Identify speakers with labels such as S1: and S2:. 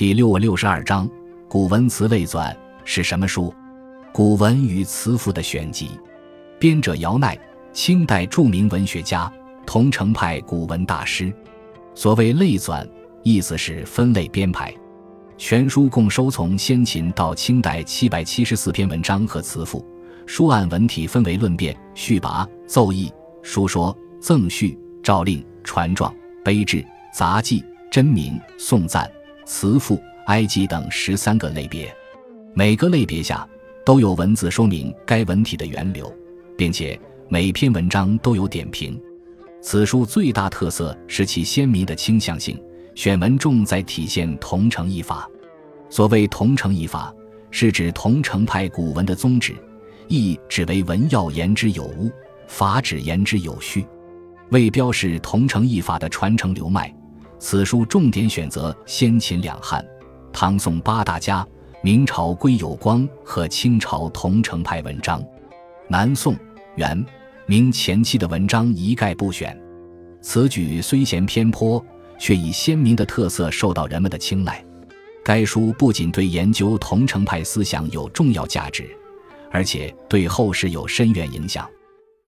S1: 第六六十二章《古文词类纂》是什么书？古文与词赋的选集。编者姚鼐，清代著名文学家，桐城派古文大师。所谓类纂，意思是分类编排。全书共收从先秦到清代七百七十四篇文章和词赋。书按文体分为论辩、序跋、奏议、书说、赠序、诏令、传状、碑志、杂记、真名、颂赞。词赋、埃及等十三个类别，每个类别下都有文字说明该文体的源流，并且每篇文章都有点评。此书最大特色是其鲜明的倾向性，选文重在体现桐城一法。所谓桐城一法，是指桐城派古文的宗旨，意指为文要言之有物，法指言之有序，为标示桐城一法的传承流脉。此书重点选择先秦两汉、唐宋八大家、明朝归有光和清朝桐城派文章，南宋、元、明前期的文章一概不选。此举虽嫌偏颇，却以鲜明的特色受到人们的青睐。该书不仅对研究桐城派思想有重要价值，而且对后世有深远影响。